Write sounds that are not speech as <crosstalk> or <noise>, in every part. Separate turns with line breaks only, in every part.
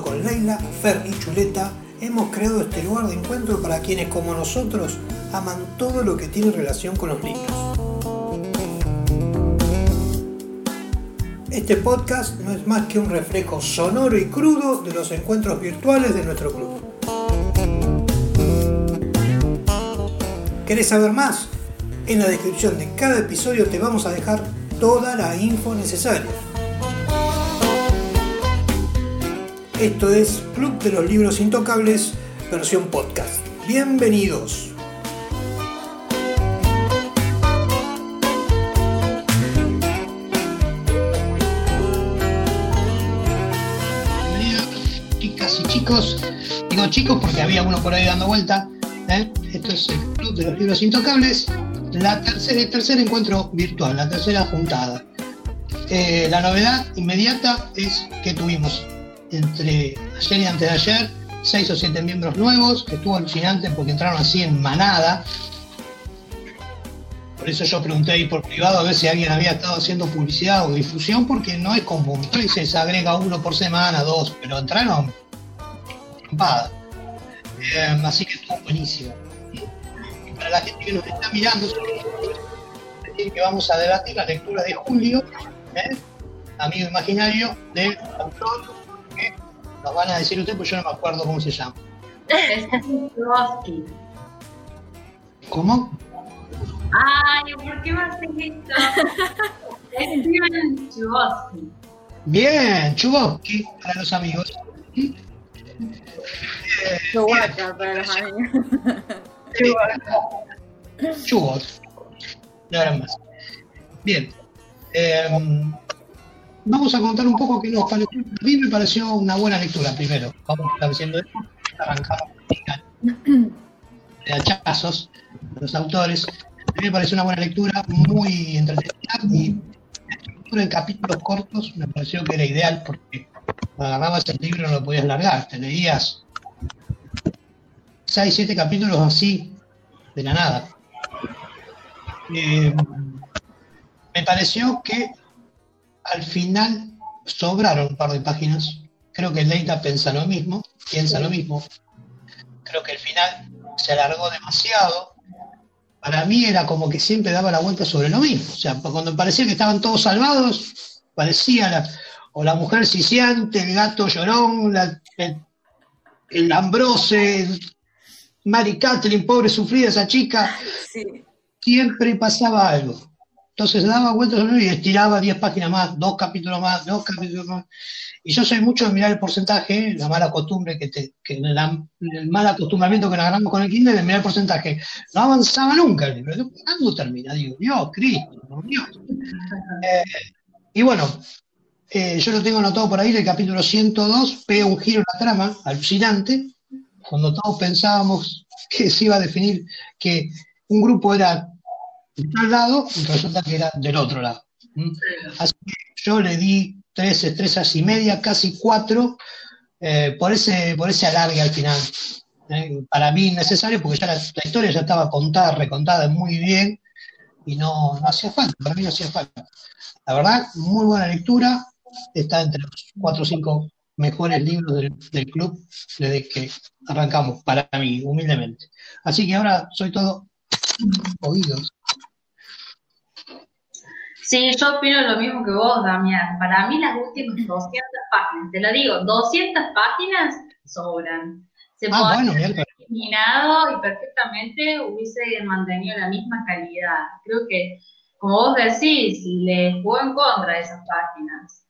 Con Leila, Fer y Chuleta hemos creado este lugar de encuentro para quienes como nosotros aman todo lo que tiene relación con los libros. Este podcast no es más que un reflejo sonoro y crudo de los encuentros virtuales de nuestro club. ¿Querés saber más? En la descripción de cada episodio te vamos a dejar toda la info necesaria. Esto es Club de los Libros Intocables, versión podcast. Bienvenidos. Chicas y chicos. Digo chicos porque había uno por ahí dando vuelta. ¿eh? Esto es el Club de los Libros Intocables, la tercera, el tercer encuentro virtual, la tercera juntada. Eh, la novedad inmediata es que tuvimos entre ayer y antes de ayer, seis o siete miembros nuevos, que estuvo alucinante porque entraron así en manada. Por eso yo pregunté ahí por privado a ver si alguien había estado haciendo publicidad o difusión, porque no es común. Se agrega uno por semana, dos, pero entraron eh, así que estuvo buenísimo. Para la gente que nos está mirando, que vamos a debatir la lectura de Julio, ¿eh? amigo imaginario del autor nos van a decir ustedes, pues yo no me acuerdo cómo se llama.
Chubosky. <laughs>
¿Cómo?
Ay, ¿por qué me haces esto? Steven Chubosky.
Bien, Chubosky para los amigos.
Eh, Chewbacca para los amigos. <laughs>
Chubos. No eran más. Bien. Eh, Vamos a contar un poco qué nos pareció. A mí me pareció una buena lectura primero. Vamos diciendo esto. Arrancamos de hachazos de los autores. A mí me pareció una buena lectura, muy entretenida y en capítulos cortos me pareció que era ideal porque agarrabas el libro no lo podías largar. Te leías 6, 7 capítulos así, de la nada. Eh, me pareció que al final sobraron un par de páginas. Creo que Leita piensa lo mismo, piensa lo mismo. Creo que el final se alargó demasiado. Para mí era como que siempre daba la vuelta sobre lo mismo. O sea, cuando parecía que estaban todos salvados, parecía la, o la mujer siciante, el gato llorón, el, el, Ambrose, Mary Kathleen, pobre sufrida esa chica. Siempre pasaba algo. Entonces daba vueltas y estiraba 10 páginas más, dos capítulos más, dos capítulos más. Y yo soy mucho de mirar el porcentaje, la mala costumbre que, te, que el mal acostumbramiento que nos agarramos con el Kindle de mirar el porcentaje. No avanzaba nunca el libro. ¿Cuándo termina? Digo, Dios, Cristo, Dios. Eh, y bueno, eh, yo lo tengo anotado por ahí, el capítulo 102, pega un giro en la trama, alucinante, cuando todos pensábamos que se iba a definir que un grupo era de lado y resulta que era del otro lado. Así que yo le di tres estrellas y media, casi cuatro, eh, por, ese, por ese alargue al final. Eh, para mí necesario porque ya la, historia ya estaba contada, recontada muy bien y no, no hacía falta, para mí no hacía falta. La verdad, muy buena lectura, está entre los cuatro o cinco mejores libros del, del, club desde que arrancamos, para mí, humildemente. Así que ahora soy todo oídos.
Sí, yo opino lo mismo que vos, Damián. Para mí las últimas 200 páginas, te lo digo, 200 páginas sobran. Se
ah,
puede haber eliminado y perfectamente hubiese mantenido la misma calidad. Creo que, como vos decís, le jugó en contra de esas páginas.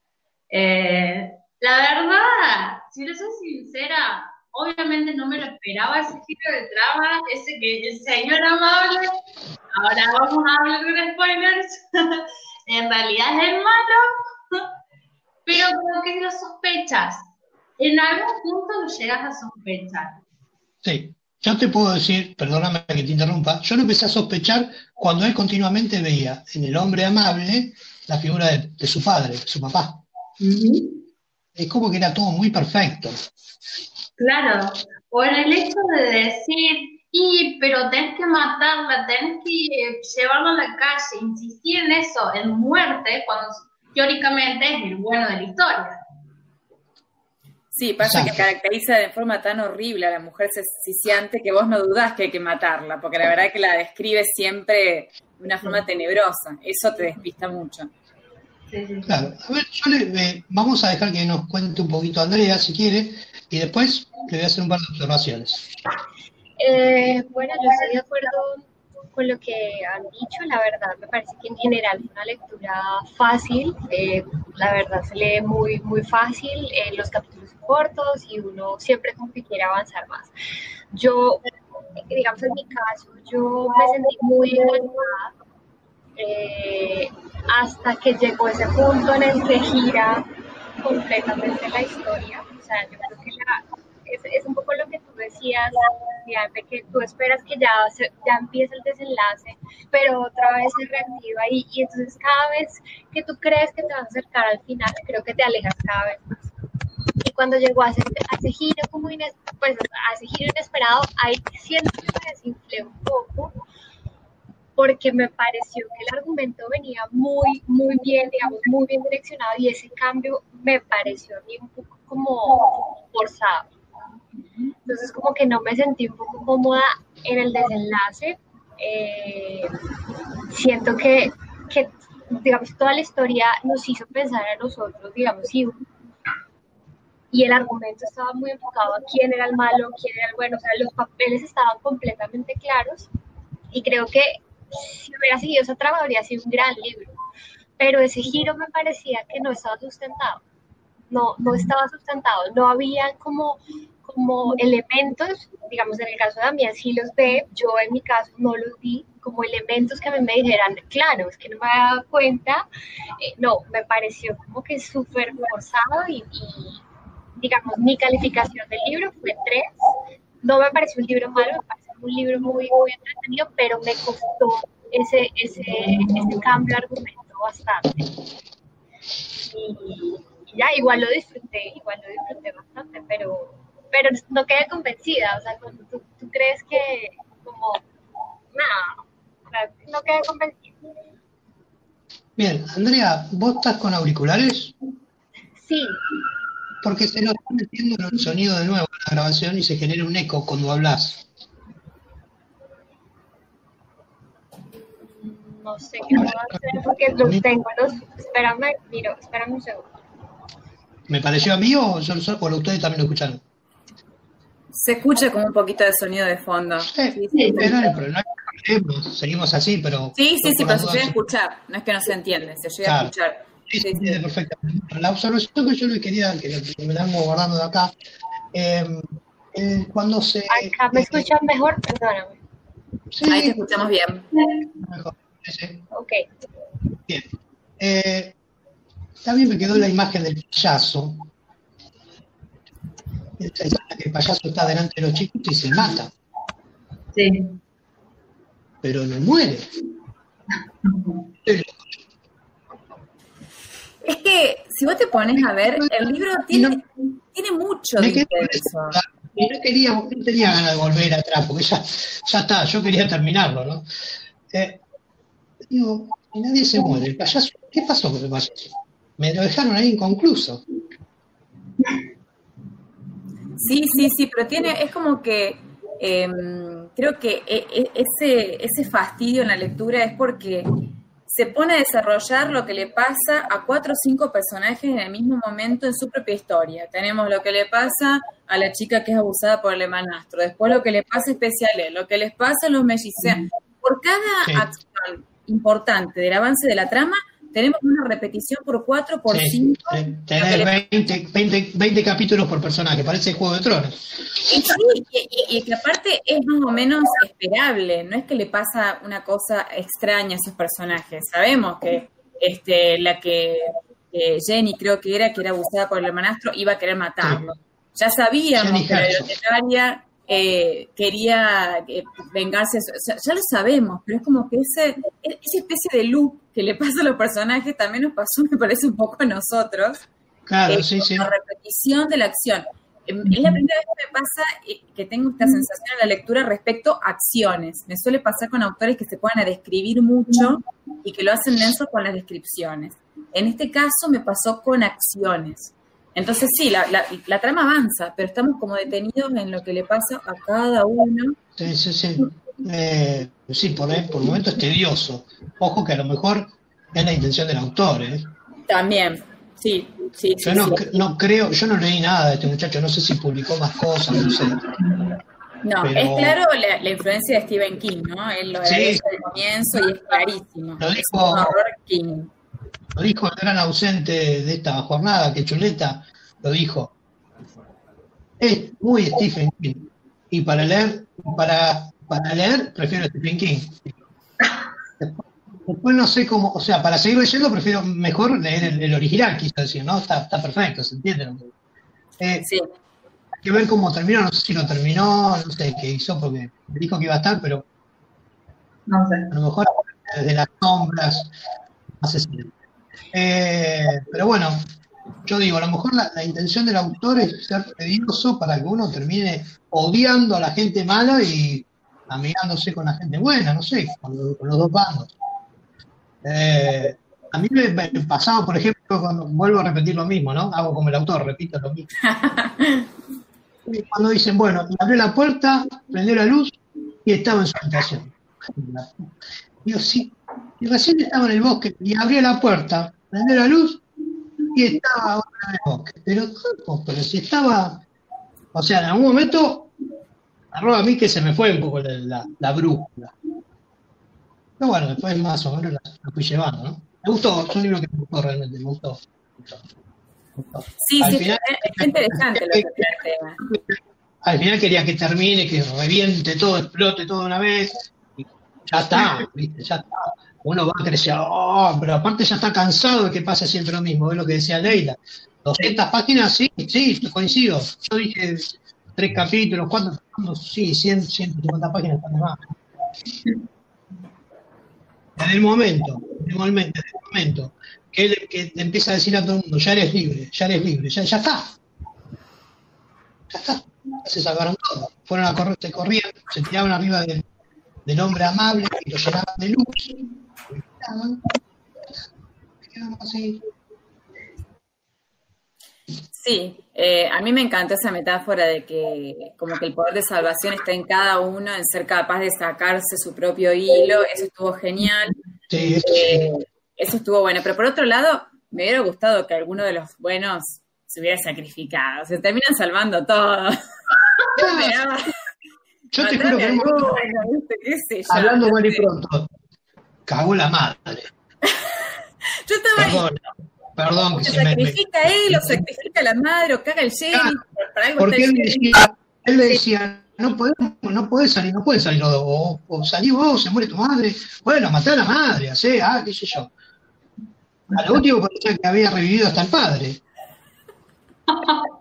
Eh, la verdad, si les soy sincera, obviamente no me lo esperaba ese giro de trama, ese que el señor amable, ahora vamos a hablar de spoilers, <laughs> en realidad es el malo, <laughs> pero creo que lo sospechas. En algún punto lo llegas a sospechar.
Sí, yo te puedo decir, perdóname que te interrumpa, yo lo empecé a sospechar cuando él continuamente veía en el hombre amable la figura de, su padre, de su papá. Es como que era todo muy perfecto.
Claro, o en el hecho de decir, y, pero tenés que matarla, tenés que llevarla a la calle, insistir en eso, en muerte, cuando teóricamente es el bueno de la historia.
Sí, pasa que caracteriza de forma tan horrible a la mujer siciante que vos no dudás que hay que matarla, porque la verdad que la describe siempre de una forma tenebrosa. Eso te despista mucho.
Claro, a ver, yo le, vamos a dejar que nos cuente un poquito Andrea, si quiere, y después le voy a hacer un par de observaciones.
Eh, bueno, yo estoy de acuerdo con lo que han dicho. La verdad, me parece que en general es una lectura fácil. Eh, la verdad, se lee muy, muy fácil. Eh, los capítulos cortos y uno siempre como que quiere avanzar más. Yo, digamos en mi caso, yo me sentí muy enganchada eh, hasta que llegó ese punto en el que gira completamente la historia. O sea, yo creo que es, un poco lo que decías, de que tú esperas que ya, ya empiece el desenlace, pero otra vez se reactiva y, entonces cada vez que tú crees que te vas a acercar al final, creo que te alejas cada vez más y cuando llegó a ese, giro como pues, a ese giro inesperado, ahí siento que me desinflé un poco porque me pareció que el argumento venía muy, muy bien, digamos, muy bien direccionado y ese cambio me pareció a mí un poco como forzado. Entonces como que no me sentí un poco cómoda en el desenlace. Eh, siento que, que, digamos, toda la historia nos hizo pensar a nosotros, digamos, si y el argumento estaba muy enfocado a quién era el malo, quién era el bueno, o sea, los papeles estaban completamente claros. Y creo que si hubiera seguido esa trama habría sido un gran libro, pero ese giro me parecía que no estaba sustentado, no, no estaba sustentado, no había como, como elementos, digamos en el caso de Damián sí los ve, yo en mi caso no los vi, como elementos que a mí me dijeran, claro, es que no me había dado cuenta, eh, no, me pareció como que súper forzado y digamos, mi calificación del libro fue 3. No me pareció un libro malo, me pareció un libro muy, muy entretenido, pero me costó ese, ese, ese cambio de argumento bastante. Y, ya, igual lo disfruté, igual lo disfruté bastante, pero, pero no quedé convencida. O sea, cuando tú, tú crees que, como, nada, no quedé convencida.
Bien, Andrea, ¿vos estás con auriculares?
Sí,
porque se nos está metiendo el sonido de nuevo en la grabación y se genera un eco cuando hablas.
No sé qué puedo hacer porque los tengo los. Espérame, miro, espérame un segundo.
¿Me pareció a mí o, o ustedes también lo escucharon?
Se escucha como un poquito de sonido de fondo.
Sí, sí, sí, pero no hay problema, seguimos así, pero...
Sí, sí, sí, pero se llega a escuchar, no es que no se entiende, se llega a escuchar.
Sí, sí, perfectamente. La observación que yo le quería, que me vengo guardando de acá, eh, cuando se...
Acá me escuchan mejor, perdóname.
Sí, Ahí te escuchamos bien.
Mejor, sí. Ok.
Bien. Eh, también me quedó la imagen del payaso. Que el payaso está delante de los chicos y se mata.
Sí.
Pero no muere. <laughs>
Es que si vos te pones a ver, el libro tiene, tiene mucho de eso.
No quería, no tenía ganas de volver atrás, porque ya, ya está, yo quería terminarlo, ¿no? Eh, digo, y nadie se muere. El payaso, ¿qué pasó con el payaso? Me lo dejaron ahí inconcluso.
Sí, sí, sí, pero tiene, es como que em, creo que e, e, ese, ese fastidio en la lectura es porque se pone a desarrollar lo que le pasa a cuatro o cinco personajes en el mismo momento en su propia historia. Tenemos lo que le pasa a la chica que es abusada por el hermanastro, después lo que le pasa a Especialé, lo que les pasa a los mellizos. Por cada acción importante del avance de la trama, tenemos una repetición por cuatro, por cinco.
Tener 20, capítulos por personaje, parece Juego de Tronos.
Y, y, que aparte es más o menos esperable, no es que le pasa una cosa extraña a esos personajes. Sabemos que este, la que Jenny creo que era, que era abusada por el hermanastro, iba a querer matarlo. Ya sabíamos que la bibliotecaria eh, quería eh, vengarse, ya lo sabemos, pero es como que ese, esa especie de loop que le pasa a los personajes también nos pasó, <laughs> me parece, un poco a nosotros.
Claro, eh, sí, sí.
La repetición de la acción. em, es la primera vez que me pasa eh, que tengo esta sensación en la lectura respecto a acciones. Me suele pasar con autores que se ponen a describir mucho y que lo hacen denso con las descripciones. En este caso me pasó con acciones. Entonces sí, la, la, trama avanza, pero estamos como detenidos en lo que le pasa a cada uno.
Sí, sí, sí. Eh, sí, por, por momento es tedioso. Ojo que a lo mejor es la intención del autor. ¿eh?
También, sí, sí.
Yo no, no, creo, yo no leí nada de este muchacho, no sé si publicó más cosas, no sé.
No, es claro la, influencia de Stephen King, ¿no? Él lo sí. desde el comienzo y es clarísimo.
Lo dijo, King. Lo dijo el gran ausente de esta jornada, que Chuleta lo dijo. Es muy Stephen King. Y para leer, para, para leer, prefiero Stephen King. Después no sé cómo, o sea, para seguir leyendo prefiero mejor leer el, original, quiso decir, ¿no? Está, está perfecto, ¿se entiende? Eh, sí. Hay que ver cómo terminó, no sé si lo terminó, no sé qué hizo, porque me dijo que iba a estar, pero
no sé.
a lo mejor desde las sombras, asesino. Eh, pero bueno, yo digo, a lo mejor la, intención del autor es ser tedioso para que uno termine odiando a la gente mala y amigándose con la gente buena, no sé, con los dos bandos. Eh, a mí me, pasaba, por ejemplo, cuando vuelvo a repetir lo mismo, ¿no? Hago como el autor, repito lo mismo. <laughs> cuando dicen, bueno, abrió la puerta, prendió la luz y estaba en su habitación. Digo, sí, y recién estaba en el bosque y abrió la puerta, prendió la luz y estaba en el bosque. Pero, pero si estaba, o sea, en algún momento, arroba a mí que se me fue un poco la, la brújula bueno, después más o menos la, fui llevando, ¿no? Me gustó, es un libro que me gustó realmente, me gustó.
Sí, sí, es, interesante lo que plantea.
Al final quería que termine, que reviente todo, explote todo de una vez. Y ya está, ¿viste? Ya está. Uno va a crecer, oh, pero aparte ya está cansado de que pase siempre lo mismo, es lo que decía Leila. 200 páginas, sí, sí, coincido. Yo dije tres capítulos, ¿cuántos? Sí, 100, 150 páginas, más en el momento, en el momento, en el momento que él que empieza a decir a todo el mundo, ya eres libre, ya eres libre, ya, ya está. Ya está. Se salvaron todos. Fueron a correr, se corrían, se tiraban arriba del, del hombre amable y lo llenaban de luz.
Sí, eh, a mí me encantó esa metáfora de que como que el poder de salvación está en cada uno, en ser capaz de sacarse su propio hilo, eso estuvo genial.
Sí,
eh, eso estuvo bueno, pero por otro lado, me hubiera gustado que alguno de los buenos se hubiera sacrificado, se terminan salvando todo. <laughs>
yo te juro que hablando mal y pronto, cagó la madre. <laughs>
yo estaba ahí
Perdón, que
se sacrifica él, o sacrifica la madre, o caga el sheriff.
porque él, decía, él le decía, no puedes no puedes salir, no puedes salir, o, o salí vos, se muere tu madre. Bueno, maté a la madre, así, ah, qué sé yo. A lo último parecía que había revivido hasta el padre.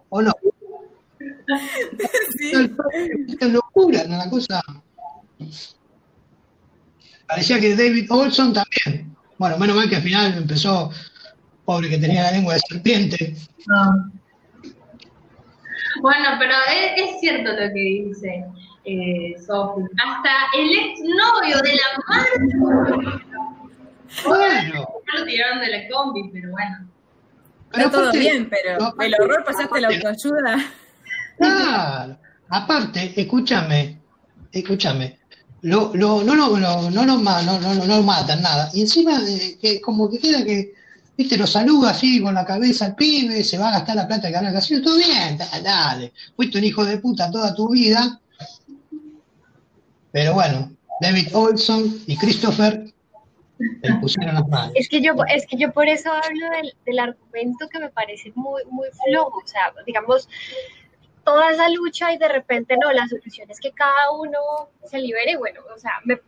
¿O no? <laughs> Sí. Es locura, una cosa. Parecía que David Olson también. Bueno, menos mal que al final empezó pobre que tenía la lengua de serpiente.
Bueno, pero es, cierto lo que dice eh, Sophie. Hasta el exnovio de la madre.
Bueno.
lo tiraron de la combi, pero bueno.
Pero todo bien, pero el horror pasaste la autoayuda.
Claro. Aparte, escúchame, escúchame lo, lo, no, lo, no, no, lo, no, no, matan, nada. Y encima, eh, que como que queda que, viste, lo saluda así con la cabeza al pibe, se va a gastar la plata de gana el todo bien, dale, fuiste un hijo de puta toda tu vida. Pero bueno, David Olson y Christopher.
Es que yo, es que yo por eso hablo del, del argumento que me parece muy, muy flojo, o sea, digamos toda esa lucha y de repente no, la solución es que cada uno se libere. Bueno, o sea, me,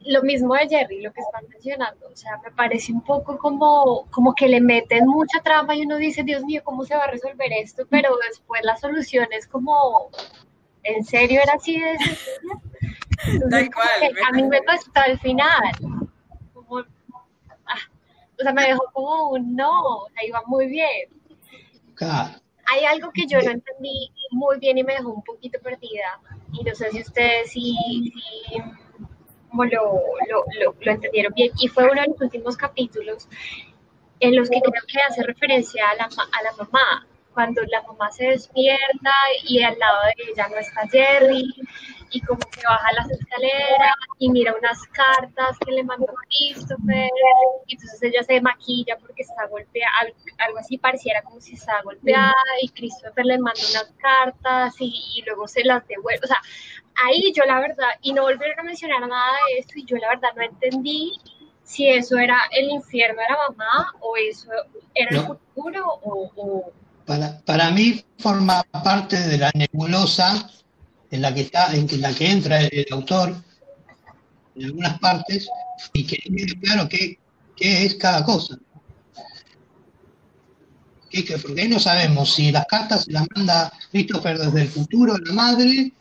lo mismo de Jerry, lo que están mencionando, o sea, me parece un poco como, como que le meten mucha trama y uno dice, Dios mío, ¿cómo se va a resolver esto? Pero después la solución es como, ¿en serio era así de a mí me costó al final. Ah, o sea, me dejó como un no, o sea, iba muy bien.
Claro.
Hay algo que yo no entendí muy bien y me dejó un poquito perdida. Y no sé si ustedes sí, lo, lo, lo, entendieron bien. Y fue uno de los últimos capítulos en los que creo que hace referencia a la, a la mamá cuando la mamá se despierta y al lado de ella no está Jerry y como que baja las escaleras y mira unas cartas que le mandó Christopher y entonces ella se maquilla porque está golpeada, algo, así pareciera como si estaba golpeada y Christopher le manda unas cartas y, luego se las devuelve, o sea, ahí yo la verdad, y no volvieron a mencionar nada de esto y yo la verdad no entendí si eso era el infierno de la mamá o eso era el futuro o
para, para mí forma parte de la nebulosa en la que está, en la que entra el, autor en algunas partes y que claro qué, qué es cada cosa. porque ahí no sabemos si las cartas se las manda Christopher desde el futuro, la madre,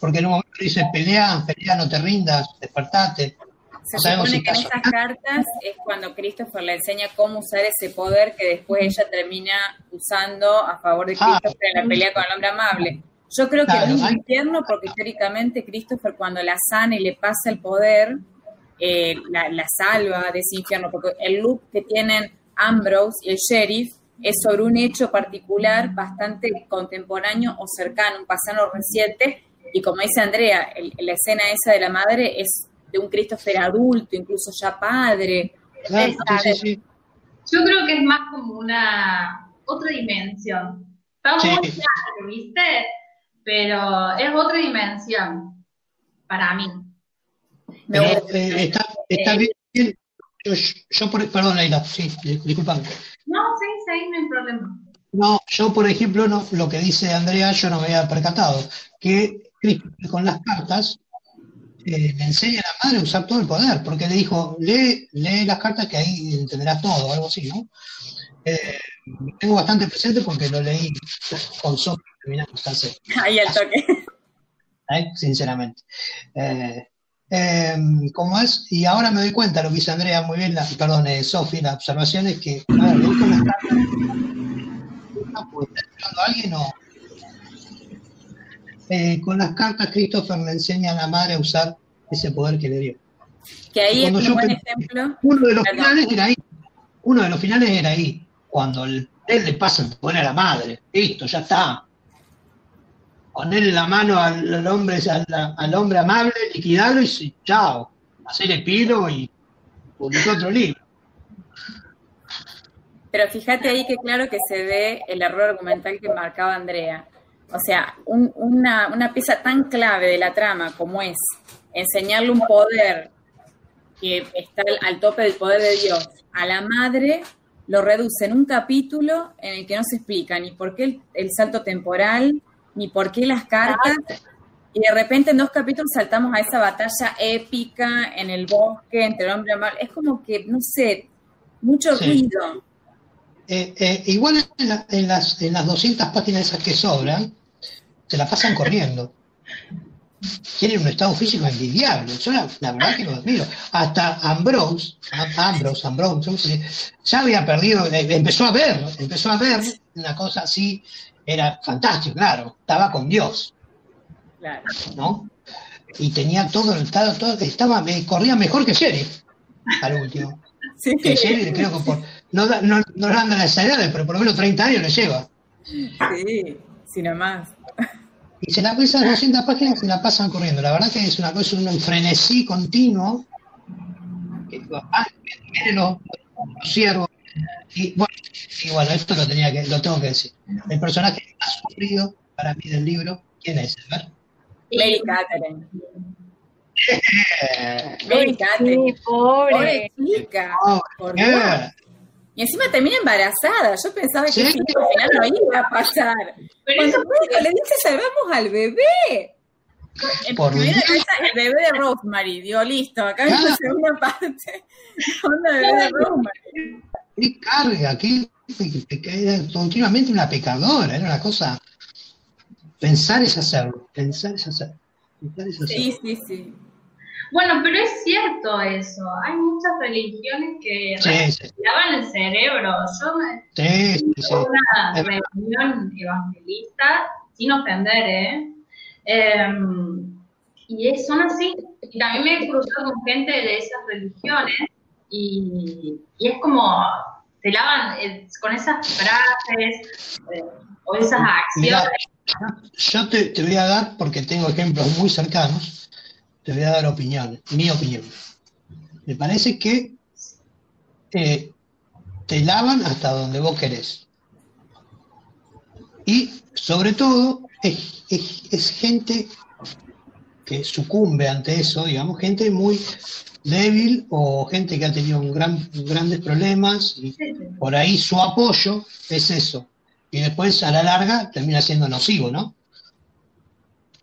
porque en un momento dice pelea, pelea, no te rindas, despertate.
Se supone que en esas cartas es cuando Christopher le enseña cómo usar ese poder que después ella termina usando a favor de ah. Christopher en la pelea con el hombre amable. Yo creo que es un infierno porque históricamente Christopher cuando la sana y le pasa el poder, eh, la, salva de ese infierno, porque el loop que tienen Ambrose y el sheriff es sobre un hecho particular bastante contemporáneo o cercano, un pasado reciente, y como dice Andrea, la escena esa de la madre es de un Christopher adulto, incluso ya padre.
Yo creo que es más como una otra dimensión. Está muy claro, ¿viste? Pero es otra dimensión para mí.
Eh, está, está bien. Yo, yo por, perdón, Leila, sí, disculpa.
No, sí, sí, no hay problema.
No, yo por ejemplo, no, lo que dice Andrea, yo no me había percatado, que con las cartas eh, le enseña a la madre a usar todo el poder, porque le dijo, lee, lee las cartas que ahí entenderás todo, algo así, ¿no? Eh, tengo bastante presente porque lo leí con sombra
Ahí al toque. <laughs>
Sinceramente. Eh, ¿Cómo es? Y ahora me doy cuenta, lo que dice Andrea muy bien, la, perdón, Sofi, la observación es que, a ver, con las cartas, a alguien o eh, con las cartas Christopher le enseña a la madre a usar ese poder que le dio.
Que ahí es un buen ejemplo.
Uno de los finales era ahí. Uno de los finales era ahí. Cuando él le pasa el poder a la madre. Listo, ya está. Ponerle la mano al, hombre, al, hombre amable, liquidarlo y chao. Hacer pilo y publicar otro libro.
Pero fíjate ahí que claro que se ve el error argumental que marcaba Andrea. O sea, una, una pieza tan clave de la trama como es enseñarle un poder que está al, tope del poder de Dios a la madre, lo reduce en un capítulo en el que no se explica ni por qué el, salto temporal, ni por qué las cartas, y de repente en dos capítulos saltamos a esa batalla épica en el bosque entre el hombre y el mal. Es como que, no sé, mucho ruido.
Eh, eh, igual en, las, en las 200 páginas esas que sobran, se la pasan corriendo. Tienen un estado físico envidiable. Yo la, verdad que lo admiro. Hasta Ambrose, Ambrose, Ambrose, ya había perdido, eh, empezó a ver, empezó a ver una cosa así, era fantástico, claro, estaba con Dios. Claro. ¿No? Y tenía todo, estaba, todo, estaba, corría mejor que Jerry, al último. Sí. Que Jerry, creo que por, no, no, no le anda las edades, pero por lo menos 30 años le lleva.
Sí, si no más.
Y se la esas 200 páginas se la pasan corriendo. La verdad que es una cosa, un frenesí continuo. Que, ah, miren los, ciervos. Y bueno, y bueno, esto lo, tenía que, lo tengo que decir. El personaje más sufrido para mí del libro, ¿quién es? A ver.
Lady Catherine. <laughs> Lady Catherine. pobre. Pobre chica. por y encima termina embarazada. Yo pensaba que al final no iba a pasar. Pero Cuando le dice salvamos al bebé. Por el bebé de Rosemary, dio listo, acá en la segunda parte. <laughs> Onda bebé de Rosemary.
Qué carga, qué, era continuamente una pecadora, era una cosa. Pensar es hacerlo, pensar es hacerlo.
Pensar es hacerlo. Sí, sí, sí.
Bueno, pero es cierto eso. Hay muchas religiones que
Sí, sí.
lavan el cerebro. Yo me
Sí, sí,
una reunión evangelista, sin ofender, ¿eh? Em, y es- son así. Y también me he cruzado con gente de esas religiones y, y es como, te lavan eh, con esas frases eh, o esas
Mirá,
acciones.
yo te, te voy a dar, porque tengo ejemplos muy cercanos, te voy a dar opiniones, mi opinión. Me parece que eh, te lavan hasta donde vos querés. Y sobre todo es, es- es gente que sucumbe ante eso, digamos, gente muy débil o gente que ha tenido un gran, grandes problemas y por ahí su apoyo es eso. Y después a la larga termina siendo nocivo, ¿no?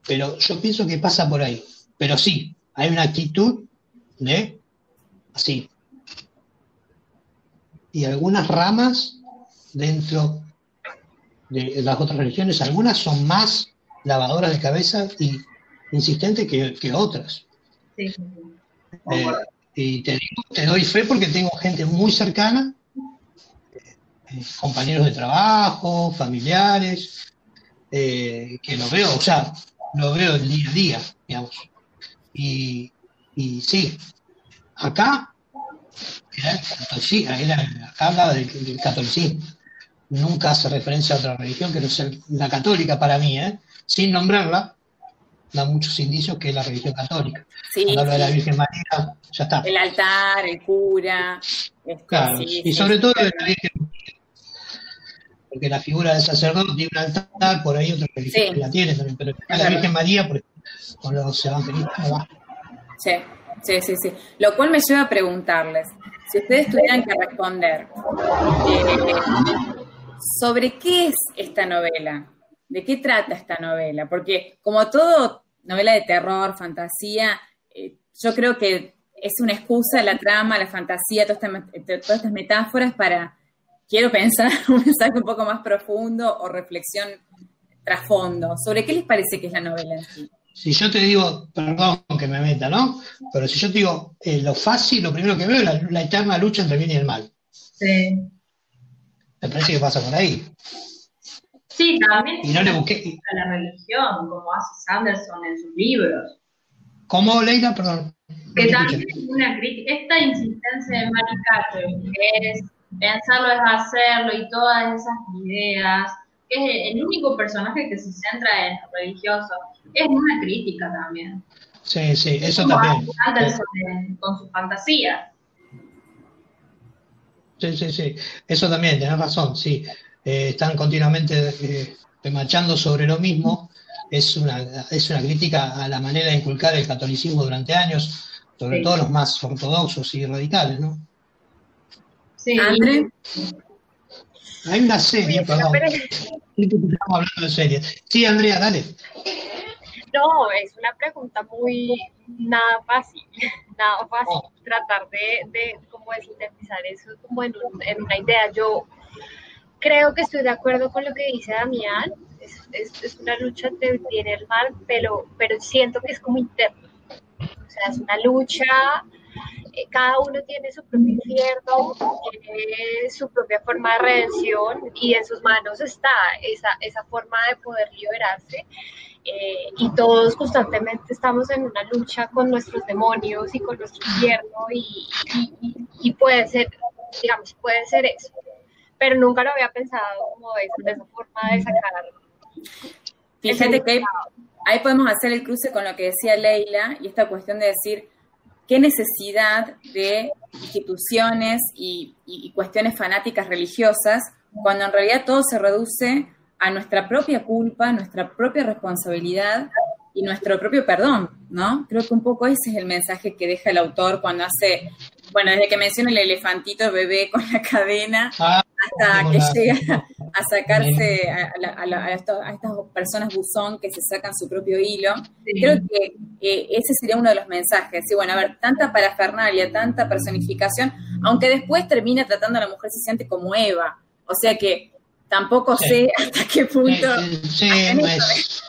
Pero yo pienso que pasa por ahí. Pero sí, hay una actitud de así. Y algunas ramas dentro de las otras religiones, algunas son más lavadoras de cabeza y insistentes que, que otras.
Sí.
Eh, y te digo, te doy fe porque tengo gente muy cercana, eh, compañeros de trabajo, familiares, eh, que lo veo, o sea, lo veo el día a día, digamos. Y, y sí, acá, acá habla del, del catolicismo. Nunca hace referencia a otra religión que no sea la católica para mí, ¿eh? sin nombrarla, da muchos indicios que es la religión católica.
Sí,
Cuando habla de la. Virgen María, ya está.
el altar, el cura. este,
Claro,
sí,
y sobre todo de la Virgen María. Porque la figura del sacerdote tiene un altar, por ahí otra religión
Sí.
la tiene también, pero la. Virgen María, por ejemplo, con los evangelistas, va.
Sí, sí, sí, sí. Lo cual me lleva a preguntarles, si ustedes tuvieran que responder, eh, ¿sobre qué es esta novela? ¿De qué trata esta novela? Porque como todo novela de terror, fantasía, eh, yo creo que es una excusa la trama, la fantasía, todas estas, todas estas metáforas para, quiero pensar, <laughs> un mensaje un poco más profundo o reflexión trasfondo. ¿Sobre qué les parece que es la novela en sí?
Si yo te digo, perdón que me meta, ¿no? Pero si yo te digo eh, lo fácil, lo primero que veo es la, la eterna lucha entre el bien y el mal.
Sí.
Me parece que pasa por ahí.
Sí, también
Y no le busqué.
a la religión, como hace Sanderson en sus libros.
¿Cómo, Leila? Perdón.
que también es una crítica, esta insistencia de Catherine, que es pensarlo es hacerlo y todas esas ideas, que es el único personaje que se centra en lo religioso, es una crítica también.
Sí, sí, eso
Como
también.
Anderson con sus fantasías.
Sí, sí, sí. Eso también, tenés razón, sí. Eh, están continuamente eh, remachando sobre lo mismo. Es una, es una crítica a la manera de inculcar el catolicismo durante años, sobre
Sí.
todo los más ortodoxos y radicales, ¿no?
Sí,
André,
Hay una serie, perdón. Estamos hablando de series. Sí, Andrea, dale.
No, es una pregunta muy nada fácil, <laughs> nada fácil
Oh.
tratar de, de como de sintetizar eso como en, un- en una idea. Yo creo que estoy de acuerdo con lo que dice Damián, es, es, es una lucha el bien y el mal, pero, pero siento que es como interno. O sea, es una lucha, cada uno tiene su propio infierno, tiene su propia forma de redención y en sus manos está esa, esa forma de poder liberarse. eh, y todos constantemente estamos en una lucha con nuestros demonios y con nuestro infierno y, y- y- puede ser, digamos, puede ser eso. Pero nunca lo había pensado como de, de esa forma de sacar.
Fíjate que ahí podemos hacer el cruce con lo que decía Leila y esta cuestión de decir qué necesidad de instituciones y, cuestiones fanáticas religiosas cuando en realidad todo se reduce a nuestra propia culpa, nuestra propia responsabilidad y nuestro propio perdón, ¿no? Creo que un poco ese es el mensaje que deja el autor cuando hace, bueno, desde que menciona el elefantito bebé con la cadena,
Ah,
hasta que
la-
llega a sacarse a, la- a la- a esto- a estas personas buzón que se sacan su propio hilo.
Sí.
Creo que eh, ese sería uno de los mensajes. Sí, bueno, a ver, tanta parafernalia, tanta personificación, aunque después termina tratando a la mujer se siente como Eva. O sea que tampoco
Sí.
sé <laughs> hasta qué punto.
Sí, sí,
hacen
sí,
eso,
es-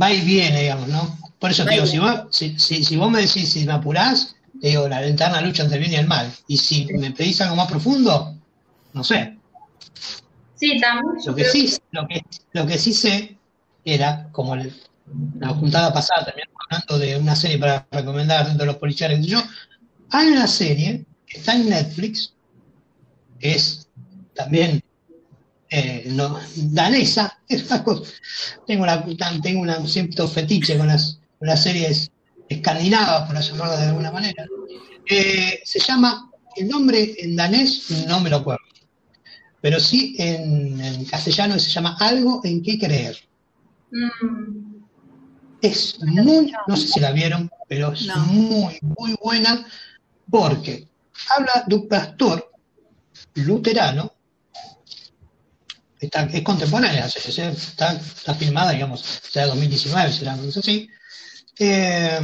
va y viene, digamos, ¿no? Por eso te digo, si vos, si, si, si vos me decís, si me apurás, digo, la eterna lucha entre el bien y el mal. Y si me pedís algo más profundo, no sé.
Sí, también.
Lo que sí, lo que, lo que sí sé era, como el- la juntada pasada, terminamos hablando de una serie para recomendar dentro de los policiales. Yo, hay una serie que está en Netflix, que es también eh, no, danesa, <laughs> es una cosa- tengo una, tengo una- un cierto fetiche con las, con las series escandinavas, por llamarlo de alguna manera. Eh, se llama, el nombre en danés no me lo acuerdo, pero sí en, en castellano se llama Algo en qué creer.
Mm,
Es muy, no sé si la vieron, pero es
No.
muy, muy buena porque habla de un pastor luterano, está, es contemporánea, está, está filmada, digamos, será 2019, será cosa así, eh,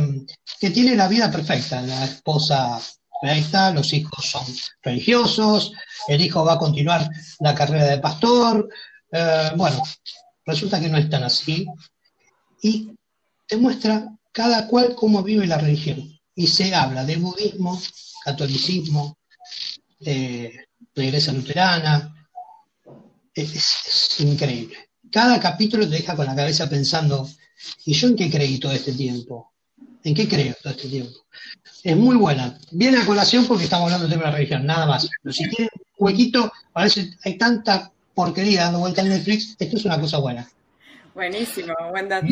que tiene la vida perfecta, la esposa perfecta, los hijos son religiosos, el hijo va a continuar la carrera de pastor, eh, bueno, resulta que no es tan así, y te muestra cada cual cómo vive la religión. Y se habla de budismo, catolicismo, de la iglesia luterana. Es, es increíble. Cada capítulo te deja con la cabeza pensando, ¿y yo en qué creí todo este tiempo? ¿En qué creo todo este tiempo? Es muy buena. Viene a colación porque estamos hablando de la religión, nada más. Pero si tiene un huequito, a veces hay tanta porquería dando vuelta en Netflix, esto es una cosa buena.
Buenísimo, buen dato.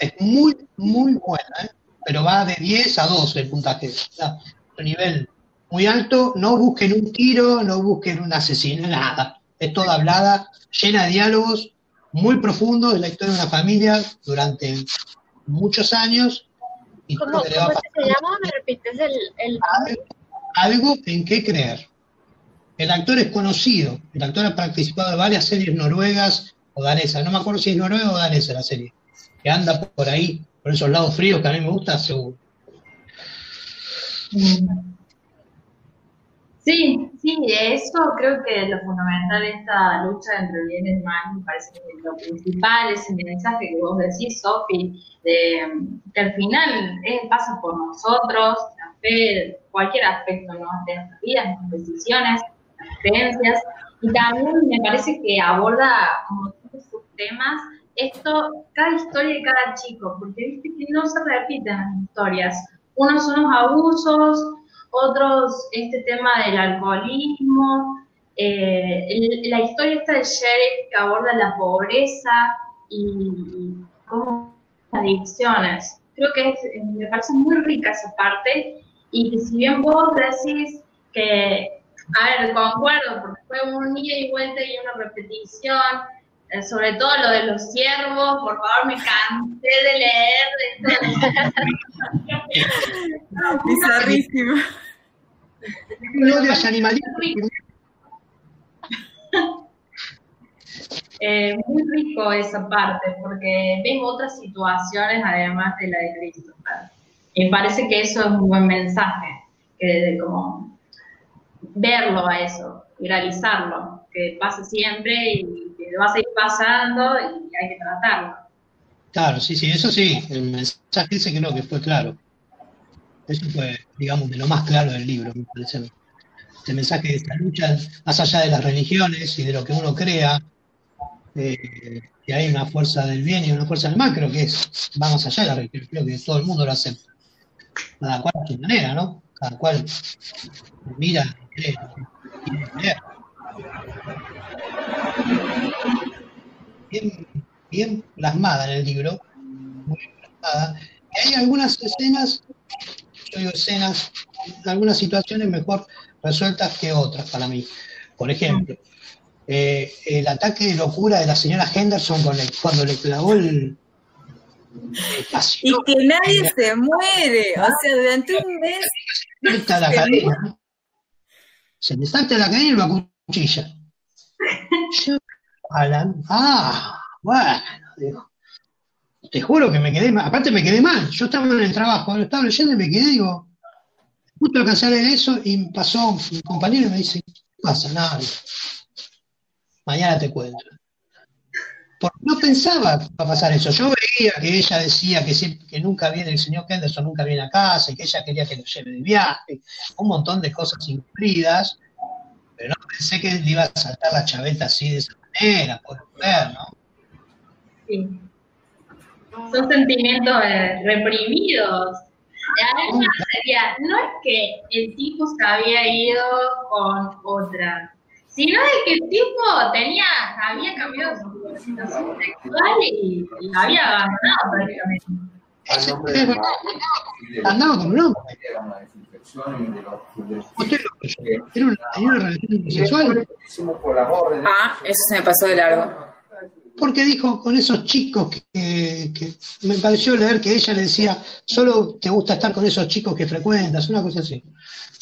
Es muy, muy buena, ¿eh? pero va de 10 a 12 el puntaje. O sea, nivel muy alto. No busquen un tiro, no busquen un asesino, nada. Es toda hablada, llena de diálogos, muy profundos, es la historia de una familia durante muchos años. Y
¿Cómo, cómo se llama? ¿Me repites el, el nombre?
algo en qué creer. El actor es conocido, el actor ha participado de varias series noruegas o danesas, no me acuerdo si es noruega o danesa la serie, que anda por ahí, por esos lados fríos que a mí me gusta, seguro.
Sí, sí, eso creo que lo fundamental de esta lucha entre el bien y mal, me parece que lo principal es el mensaje que vos decís, Sofi, de que al final eh, pasa por nosotros, la fe, cualquier aspecto ¿no? de nuestras vidas, nuestras decisiones, nuestras creencias, y también me parece que aborda como todos sus temas, esto, cada historia de cada chico, porque viste que no se repiten las historias, unos son los abusos, otros este tema del alcoholismo, eh, la historia esta de Sheriff que aborda la pobreza y, adicciones. Creo que es- eh, me parece muy rica esa parte y que si bien vos decís que, a ver, concuerdo, porque fue un ida y vuelta y una repetición, sobre todo lo de los ciervos, por favor, me cansé de leer esto. <laughs>
Bizarrísimo.
Un odio. <laughs>
Eh, muy rico esa parte, porque ves otras situaciones además de la de Cristo. Y me parece que eso es un buen mensaje, que de como verlo a eso, viralizarlo, que pasa siempre y que va a seguir pasando y hay que tratarlo.
Claro, sí, sí, eso sí, el mensaje ese creo que fue claro. Eso fue, digamos, de lo más claro del libro, me parece. Este mensaje de esta lucha, más allá de las religiones y de lo que uno crea, eh, que hay una fuerza del bien y una fuerza del mal, creo que es, va más allá de la religión, creo que todo el mundo lo acepta. Cada cual a su manera, ¿no? Cada cual mira y cree, quiere creer. Bien, bien plasmada en el libro, muy plasmada. Y hay algunas escenas, yo digo escenas, algunas situaciones mejor resueltas que otras para mí. Por ejemplo, eh, el ataque de locura de la señora Henderson con el- cuando le clavó el,
Y que nadie se muere. O sea, durante un mes.
salta la cadena. Se le salta la cadena y lo ah, te juro que me quedé mal, aparte me quedé mal, yo estaba en el trabajo, estaba leyendo y me quedé, digo, justo alcancé a leer eso y pasó mi compañero y me dice, ¿qué pasa? Nada, mañana te cuento. Porque no pensaba que iba a pasar eso. Yo veía que ella decía que, que nunca viene, el señor Henderson nunca viene a casa y que ella quería que lo lleve de viaje, un montón de cosas incluidas, pero no pensé que le iba a saltar la chaveta así de esa manera, por ver, ¿no?
Sí. Son sentimientos eh, reprimidos. Además, sería, no es que el tipo se había ido con otra, sino de que el tipo tenía, había cambiado su situación sexual y, la había abandonado prácticamente. <laughs>
Andaba con un hombre. Era una, una relación sexual.
Ah, eso se me pasó de largo.
Porque dijo con esos chicos que, que, me pareció leer que ella le decía, solo te gusta estar con esos chicos que frecuentas, una cosa así.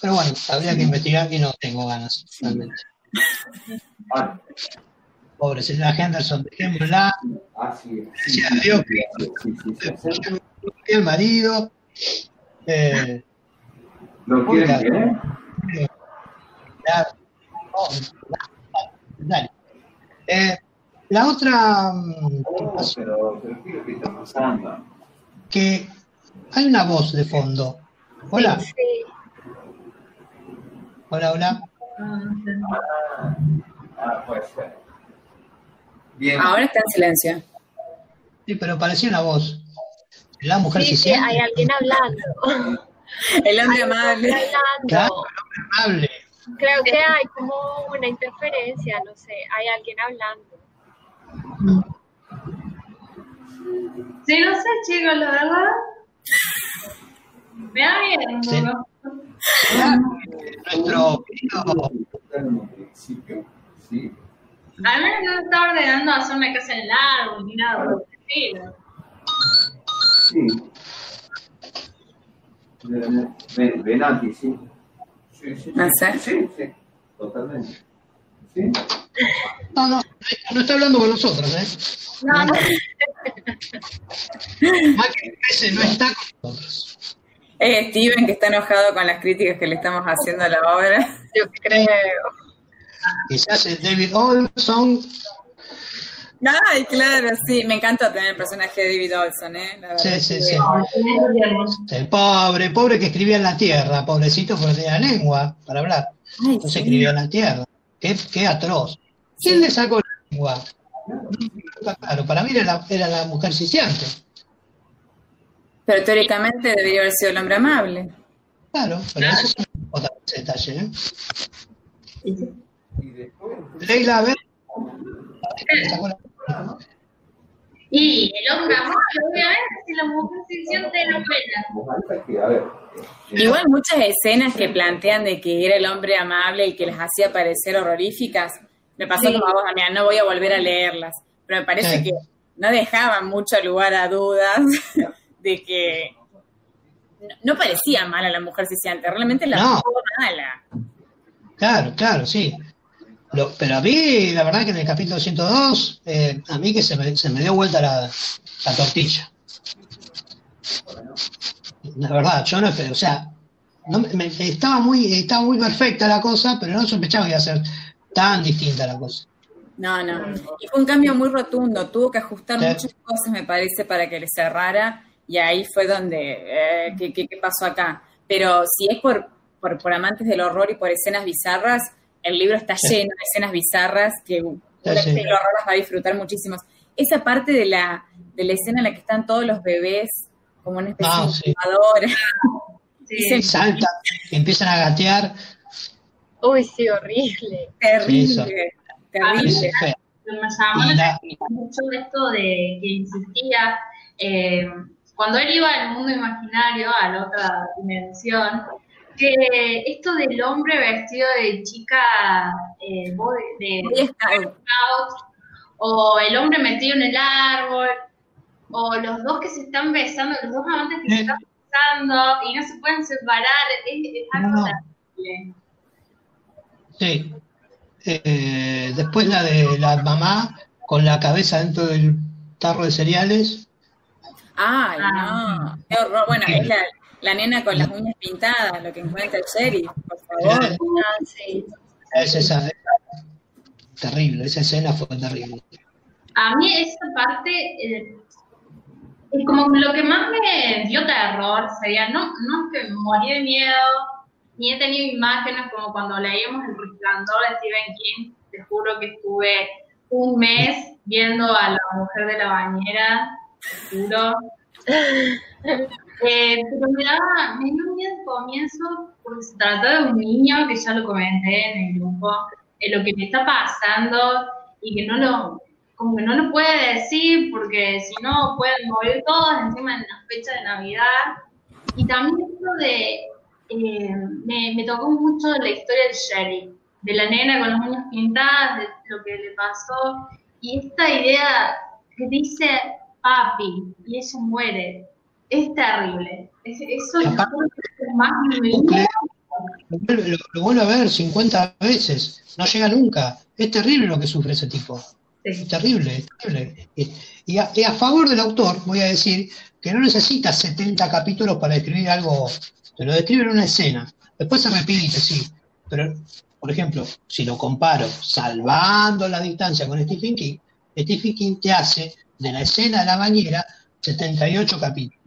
Pero bueno, habría que investigar y no tengo ganas, realmente. Pobre señora Henderson, dejémosla. Gracias a Dios que el marido. Eh,
¿No quieren que?
Dale. Eh, la otra mm,
pero, pero ¿qué es lo que está pasando?
que hay una voz de fondo. Hola,
Sí,
hola, hola.
Ah, ah, puede ser. Bien.
Ahora está en silencio.
Sí, pero parecía una voz. La mujer
sí,
se
sí, hay alguien hablando. <laughs>
El hombre amable.
Claro, el hombre amable.
Creo que hay como una interferencia, no sé, hay alguien hablando.
Sí, no sé, chicos, la verdad. Me da un
Sí.
poco.
Nuestro querido
sí.
Al menos no está ordenando hacer una casa en el árbol ni nada por el estilo.
Sí. Ven, Venati, sí. Sí, sí, sí. Sí, sí, totalmente. Sí.
No, no, no está hablando con nosotros, ¿eh?
No, no.
Ese no está con nosotros.
Es Steven que está enojado con las críticas que le estamos haciendo a la obra.
Yo creo.
Quizás es David Olson.
Ay, claro, sí, me encanta tener el personaje de David Olson, ¿eh? La verdad
Sí, sí, sí. El pobre, pobre que escribía en la tierra, pobrecito porque tenía lengua para hablar.
Ay,
No se
sí.
escribió en la tierra. Qué, qué atroz. ¿Quién le sacó la lengua? Claro, para mí era la, era la mujer siciante.
Pero teóricamente debería haber sido el hombre amable.
Claro, pero eso es otra detalle, ¿eh?
Y
Leila, a ver. ¿Le sacó la-
Y el hombre amable, obviamente, si la mujer se siente la pena.
vos alta que, a ver. eh,
Igual muchas escenas que plantean de que era el hombre amable y que las hacía parecer horroríficas, me pasó
Sí.
como a vos, Damián, no voy a volver a leerlas, pero me parece
Sí.
que no dejaban mucho lugar a dudas <laughs> de que no, no parecía mala la mujer siciante, realmente la
No.
tuvo mala.
Claro, claro, sí. Lo- pero a mí, la verdad que en el capítulo 102, eh, a mí que se me, se me dio vuelta la, la tortilla. La verdad, yo no, o sea, no me- me- estaba muy estaba muy perfecta la cosa, pero no sospechaba que iba a ser tan distinta la cosa.
No, no. Y fue un cambio muy rotundo. Tuvo que ajustar
Sí.
muchas cosas, me parece, para que le cerrara. Y ahí fue donde, eh, ¿qué, qué, qué pasó acá? Pero si es por, por, por amantes del horror y por escenas bizarras, el libro está
Sí.
lleno de escenas bizarras que un
Sí,
lector
sí.
del horror las va a disfrutar muchísimo. Esa parte de la, de la escena en la que están todos los bebés como una especie
Ah,
de
sí.
Sí.
Saltan, empiezan a gatear,
Uy, sí, horrible.
terrible,
Ah,
terrible.
es feo.
me llamó la
la-
atención mucho esto de que insistía eh, cuando él iba al mundo imaginario, a la otra dimensión, que esto del hombre vestido de chica eh, de
Boy Scout.
Scout, o el hombre metido en el árbol, o los dos que se están besando, los dos amantes que se
Eh.
están besando y no se pueden separar, es, es algo
No.
terrible.
Sí. Eh, después la de la mamá con la cabeza dentro del tarro de cereales.
Ay,
Ah.
no, qué horror. Bueno, es la, la nena con las uñas pintadas, lo que encuentra el sheriff, por favor.
Ah, sí.
Es esa, terrible, esa escena fue terrible.
A mí esa parte, eh, es como lo que más me dio terror sería, no, no es que morí de miedo, ni he tenido imágenes como cuando leíamos El Resplandor de Stephen King, te juro que estuve un mes viendo a la mujer de la bañera, te juro. <laughs> Eh, pero me daba, me dio miedo al comienzo porque se trata de un niño que ya lo comenté en el grupo, en lo que le está pasando y que no lo, como que no lo puede decir porque si no pueden morir todos encima de la fecha de Navidad. Y también esto de, eh, me, me, tocó mucho la historia de Sherry, de la nena con las uñas pintadas, de lo que le pasó. Y esta idea que dice papi y ella muere, es terrible. Es, eso es más
lo, lo, vuelvo a ver 50 veces, no llega nunca. Es terrible lo que sufre ese tipo. Es terrible, es terrible. Y a, y a, favor del autor, voy a decir que no necesita 70 capítulos para escribir algo, te lo describe en una escena. Después se repite, sí. Pero, por ejemplo, si lo comparo, salvando la distancia con Stephen King, Stephen King te hace de la escena de la bañera 78 capítulos.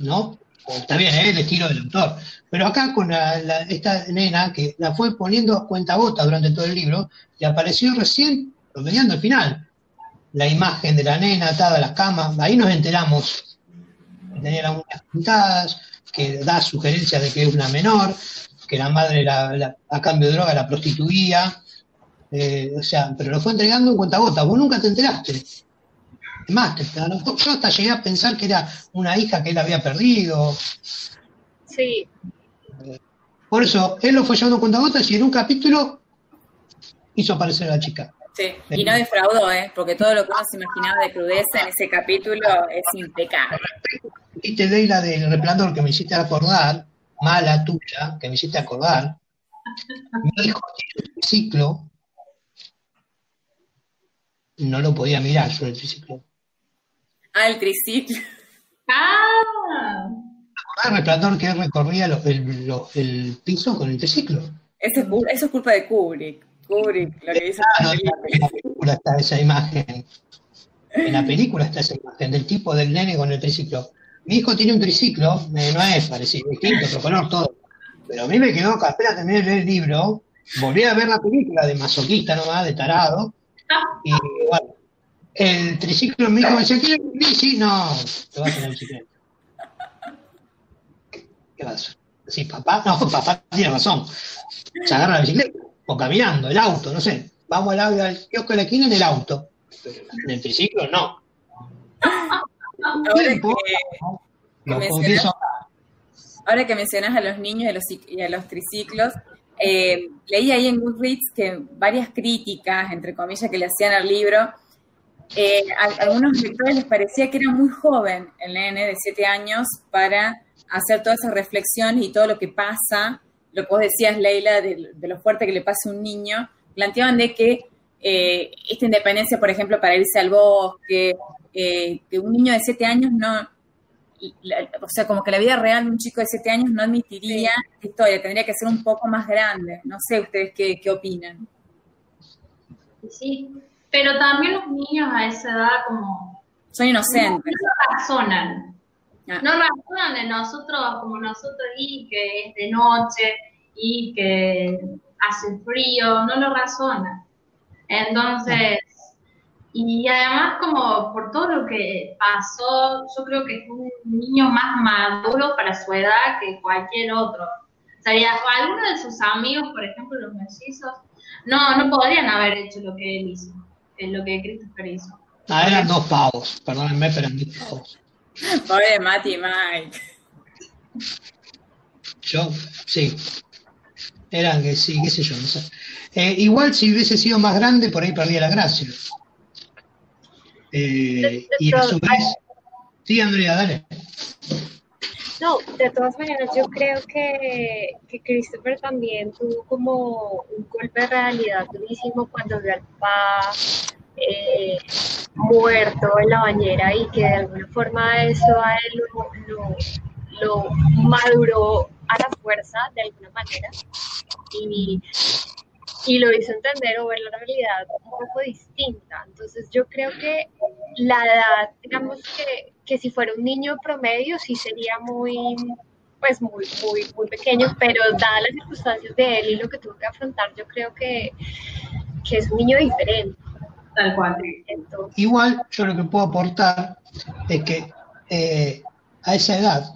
¿No? está bien, es el estilo del autor. Pero acá con la, la, esta nena que la fue poniendo cuenta gota durante todo el libro, le apareció recién, promediando al final, la imagen de la nena atada a las camas, ahí nos enteramos que tenía las uñas pintadas, que da sugerencias de que es una menor, que la madre la, a cambio de droga la prostituía, eh, o sea, pero lo fue entregando en cuenta gota, vos nunca te enteraste. Es más, yo hasta llegué a pensar que era una hija que él había perdido.
Sí.
Por eso, él lo fue llevando cuenta gotas y en un capítulo hizo aparecer a la chica.
Sí, y no defraudó, ¿eh? porque todo lo que uno se imaginaba de crudeza en ese capítulo es impecable.
Viste, Leila, del resplandor que me hiciste acordar, mala tuya, que me hiciste acordar, mi hijo tiene un ciclo, no lo podía mirar sobre el triciclo.
Ah, el triciclo.
Ah.
El resplandor que recorría lo, el, lo, el, piso con el triciclo.
Eso es, eso es culpa de Kubrick. Kubrick, lo que hizo
ah, en la película está esa imagen. En la película está esa imagen del tipo del nene con el triciclo. Mi hijo tiene un triciclo, no es parecido, distinto, otro color, todo. Pero a mí me quedó, apenas terminé de leer el libro, volví a ver la película de masoquista nomás, de tarado, y bueno, el triciclo me decía, ¿quieres bici? No, te vas en la bicicleta. ¿Qué vas? Sí, papá, no, papá tiene razón. Se agarra la bicicleta, o caminando, el auto, no sé. Vamos al, al kiosco de la esquina en el auto. Pero en el triciclo no.
Ahora que, lo confieso. Ahora que mencionas a los niños y a los, y a los triciclos, eh, leí ahí en Goodreads que varias críticas, entre comillas, que le hacían al libro, eh, a, algunos lectores les parecía que era muy joven el nene de siete años para hacer toda esa reflexión y todo lo que pasa, lo que vos decías, Leila, de, de lo fuerte que le pasa a un niño, planteaban de que eh, esta independencia, por ejemplo, para irse al bosque, eh, que un niño de siete años no, la, o sea, como que la vida real de un chico de siete años no admitiría sí. historia, tendría que ser un poco más grande. No sé ustedes qué, qué opinan.
Sí, pero también los niños a esa edad como...
Son inocentes.
No razonan. Ah. No razonan de nosotros como nosotros y que es de noche y que hace frío, no lo razonan. Entonces, y además como por todo lo que pasó, yo creo que es un niño más maduro para su edad que cualquier otro. O sea, algunos de sus amigos, por ejemplo, los mellizos, no, no podrían haber hecho lo que él hizo es lo que Christopher hizo.
Ah, eran dos pavos, perdónenme, pero eran dos pavos.
Pobre Mati Mike.
Yo, sí. Eran que sí, qué sé yo, no sé. Eh, igual si hubiese sido más grande, por ahí perdía la gracia. Eh, y a su vez. Sí, Andrea, dale.
No, de todas maneras, yo creo que, que Christopher también tuvo como un golpe de realidad durísimo cuando vio al papá eh, muerto en la bañera y que de alguna forma eso a él lo, lo, lo maduró a la fuerza de alguna manera. Y, y lo hizo entender o ver la realidad un poco distinta. Entonces yo creo que la edad, digamos que, que si fuera un niño promedio sí sería muy, pues muy, muy, muy pequeño, pero dadas las circunstancias de él y lo que tuvo que afrontar, yo creo que, que es un niño diferente.
Tal cual.
Entonces,
Igual yo lo que puedo aportar es que eh, a esa edad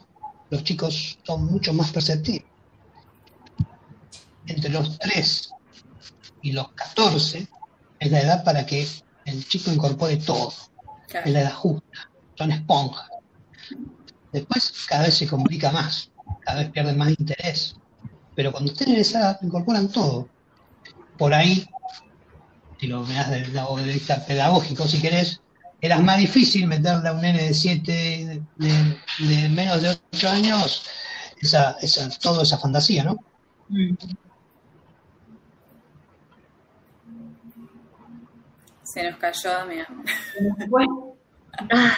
los chicos son mucho más perceptivos. Entre los 3 y los 14 es la edad para que el chico incorpore todo.
Claro.
Es la edad justa. Son esponjas. Después cada vez se complica más. Cada vez pierden más interés. Pero cuando estén en esa edad incorporan todo. Por ahí, si lo mirás desde el lado de vista pedagógico, si querés, era más difícil meterle a un nene de 7, de, de- de menos de 8 años, esa, esa, toda esa fantasía, ¿no?
Se nos cayó, mira.
Bueno,
ah,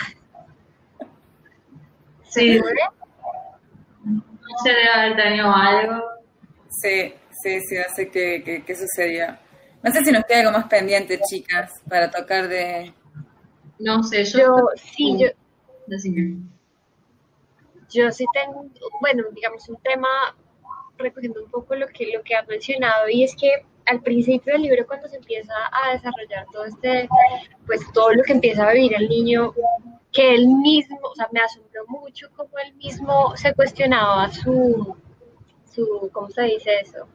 sí, no se debe haber tenido algo.
Sí, sí, sí, no sé qué, qué, qué sucedió. No sé si nos queda algo más pendiente, chicas, para tocar de...
No sé, yo.
yo sí, yo,
Decime.
yo sí tengo, bueno, digamos un tema recogiendo un poco lo que, lo que has mencionado y es que al principio del libro cuando se empieza a desarrollar todo este, pues todo lo que empieza a vivir el niño, que él mismo, o sea, me asombró mucho cómo él mismo se cuestionaba su, su, ¿cómo se dice eso?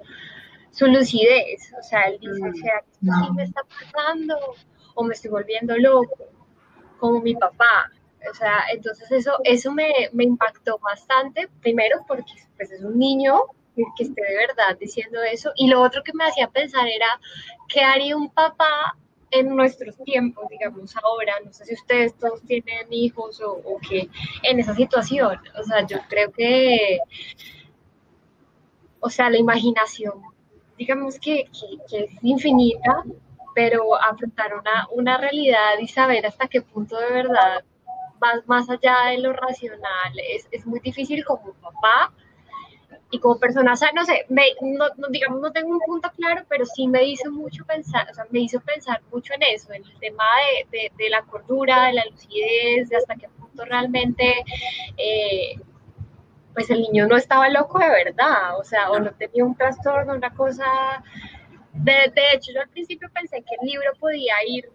Su lucidez, o sea, él dice, ¿será que esto sí me está pasando o me estoy volviendo loco? Como mi papá, o sea, entonces eso, eso me, me impactó bastante, primero porque pues, es un niño que esté de verdad diciendo eso, y lo otro que me hacía pensar era, ¿qué haría un papá en nuestros tiempos, digamos ahora? No sé si ustedes todos tienen hijos o, o que en esa situación, o sea, yo creo que, o sea, la imaginación, digamos que, que, es infinita, pero afrontar una, una realidad y saber hasta qué punto de verdad más, más allá de lo racional es, es muy difícil como papá y como persona, no sé, me, no, no, digamos, no tengo un punto claro, pero sí me hizo mucho pensar, o sea, me hizo pensar mucho en eso, en el tema de, de, de la cordura, de la lucidez, de hasta qué punto realmente, eh, pues el niño no estaba loco de verdad, o sea, o no tenía un trastorno, una cosa, de, de hecho, yo al principio pensé que el libro podía ir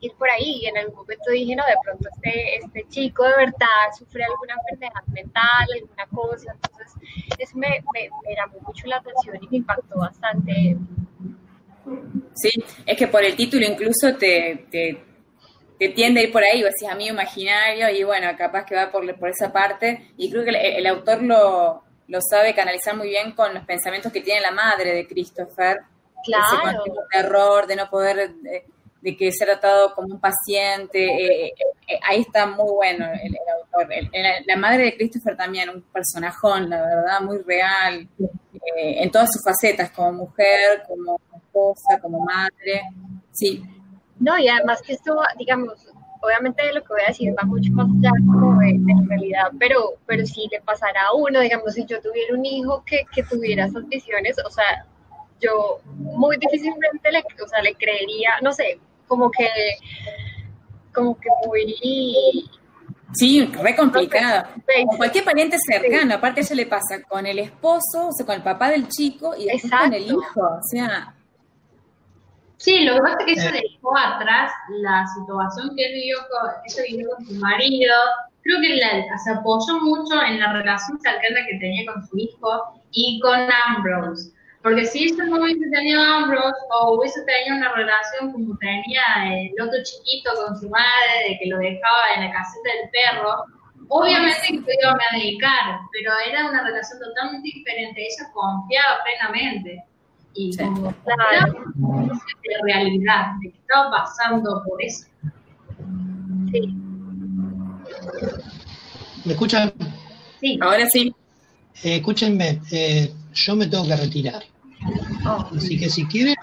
ir por ahí y en algún momento dije, no, de pronto este, este chico de verdad sufre alguna enfermedad mental, alguna cosa, entonces eso me, me, me llamó mucho la atención y me impactó bastante.
Sí, es que por el título incluso te, te, te tiende a ir por ahí, o decís amigo imaginario, y bueno, capaz que va por, por esa parte, y creo que el, el autor lo, lo sabe canalizar muy bien con los pensamientos que tiene la madre de Christopher, ese
Claro,
continuo terror de no poder, de, de que ser tratado como un paciente, eh, eh, ahí está muy bueno el, el autor. El- la madre de Christopher también, un personajón, la verdad, muy real, eh, en todas sus facetas, como mujer, como esposa, como madre. Sí,
no, y además que esto, digamos, obviamente lo que voy a decir va mucho más allá como de, de la realidad, pero, pero si le pasara a uno, digamos, si yo tuviera un hijo que, que tuviera esas visiones, o sea, yo muy difícilmente le, o sea, le creería, no sé, como que, como que muy...
sí, re complicado.
pues,
Con cualquier pariente cercano, aparte a ella le pasa con el esposo, o sea, con el papá del chico y después con el
Exacto.
hijo, o sea,
Sí, lo que pasa es que ella dejó atrás la situación que él vivió con, ella vivió con su marido. Creo que la- se apoyó mucho en la relación cercana que tenía con su hijo y con Ambrose. Porque si ella no hubiese tenido Ambrose o hubiese tenido una relación como tenía el otro chiquito con su madre, de que lo dejaba en la caseta del perro, obviamente que se iba a dedicar, pero era una relación totalmente diferente. Ella confiaba plenamente. Y
Sí.
como
Claro.
de realidad, de que estaba pasando por eso.
Sí.
¿Me escuchan?
Sí,
ahora sí.
Eh, escúchenme, eh, yo me tengo que retirar.
Oh,
Así que si quieren,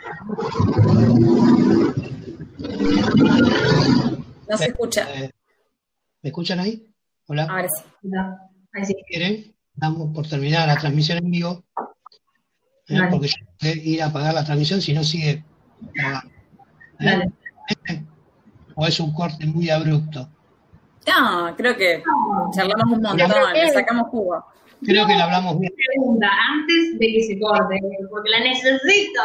No se escucha.
eh, ¿me escuchan ahí? Hola.
Ahora sí.
no, ahí sí.
Si quieren, damos por terminar la transmisión en vivo. ¿Eh? Porque yo tengo que ir a pagar la transmisión si no sigue. ¿eh? <laughs> O es un corte muy abrupto.
No, creo que charlamos un montón, le sacamos jugo.
Creo que le hablamos bien.
Pregunta, antes de que se corte, porque la necesito.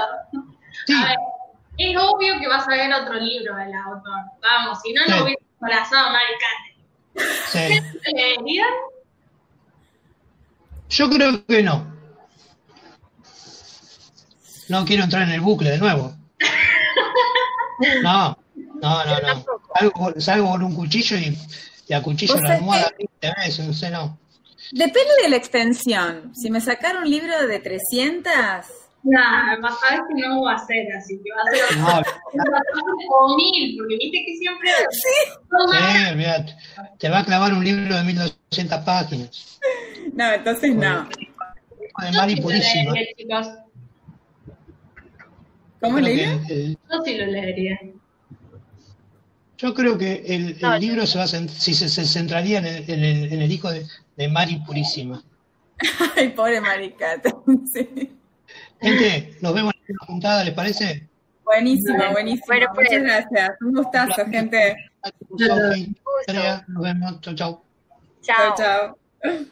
Sí,
A ver, es obvio que vas a ver otro libro del autor. Vamos, si no,
Sí.
no hubiera abrazado a Maricate.
sí.
¿Te leerían?
Yo creo que no. No quiero entrar en el bucle de nuevo. <laughs> No, no, no, no. Salgo, salgo con un cuchillo y, y acuchillo
¿Vos
la almohada 20 veces, no sé, no.
Depende de la extensión. Si me sacaron un libro de 300,
Nah, vas a ver que no va a ser así, que va a ser
No,
o mil, porque viste que siempre. <laughs> Sí.
sí, olvídate. Te va a clavar un libro de 1200 páginas.
no, entonces no.
De Mari Purísima.
¿Cómo
Creo
leí?
que, eh,
Yo sí lo leería.
yo creo que el, el
No,
libro se va a si se, se centraría en el, en el- en el hijo de, de Mari Purísima. <laughs>
Ay, pobre maricata. <laughs> Sí.
Gente, nos vemos en la juntada, ¿les parece?
Buenísimo, buenísimo.
Bueno, pues.
Muchas gracias. Un gustazo, gente.
Sofi, Andrea, nos vemos. Chau, chau.
Chao,
Chao.
chao.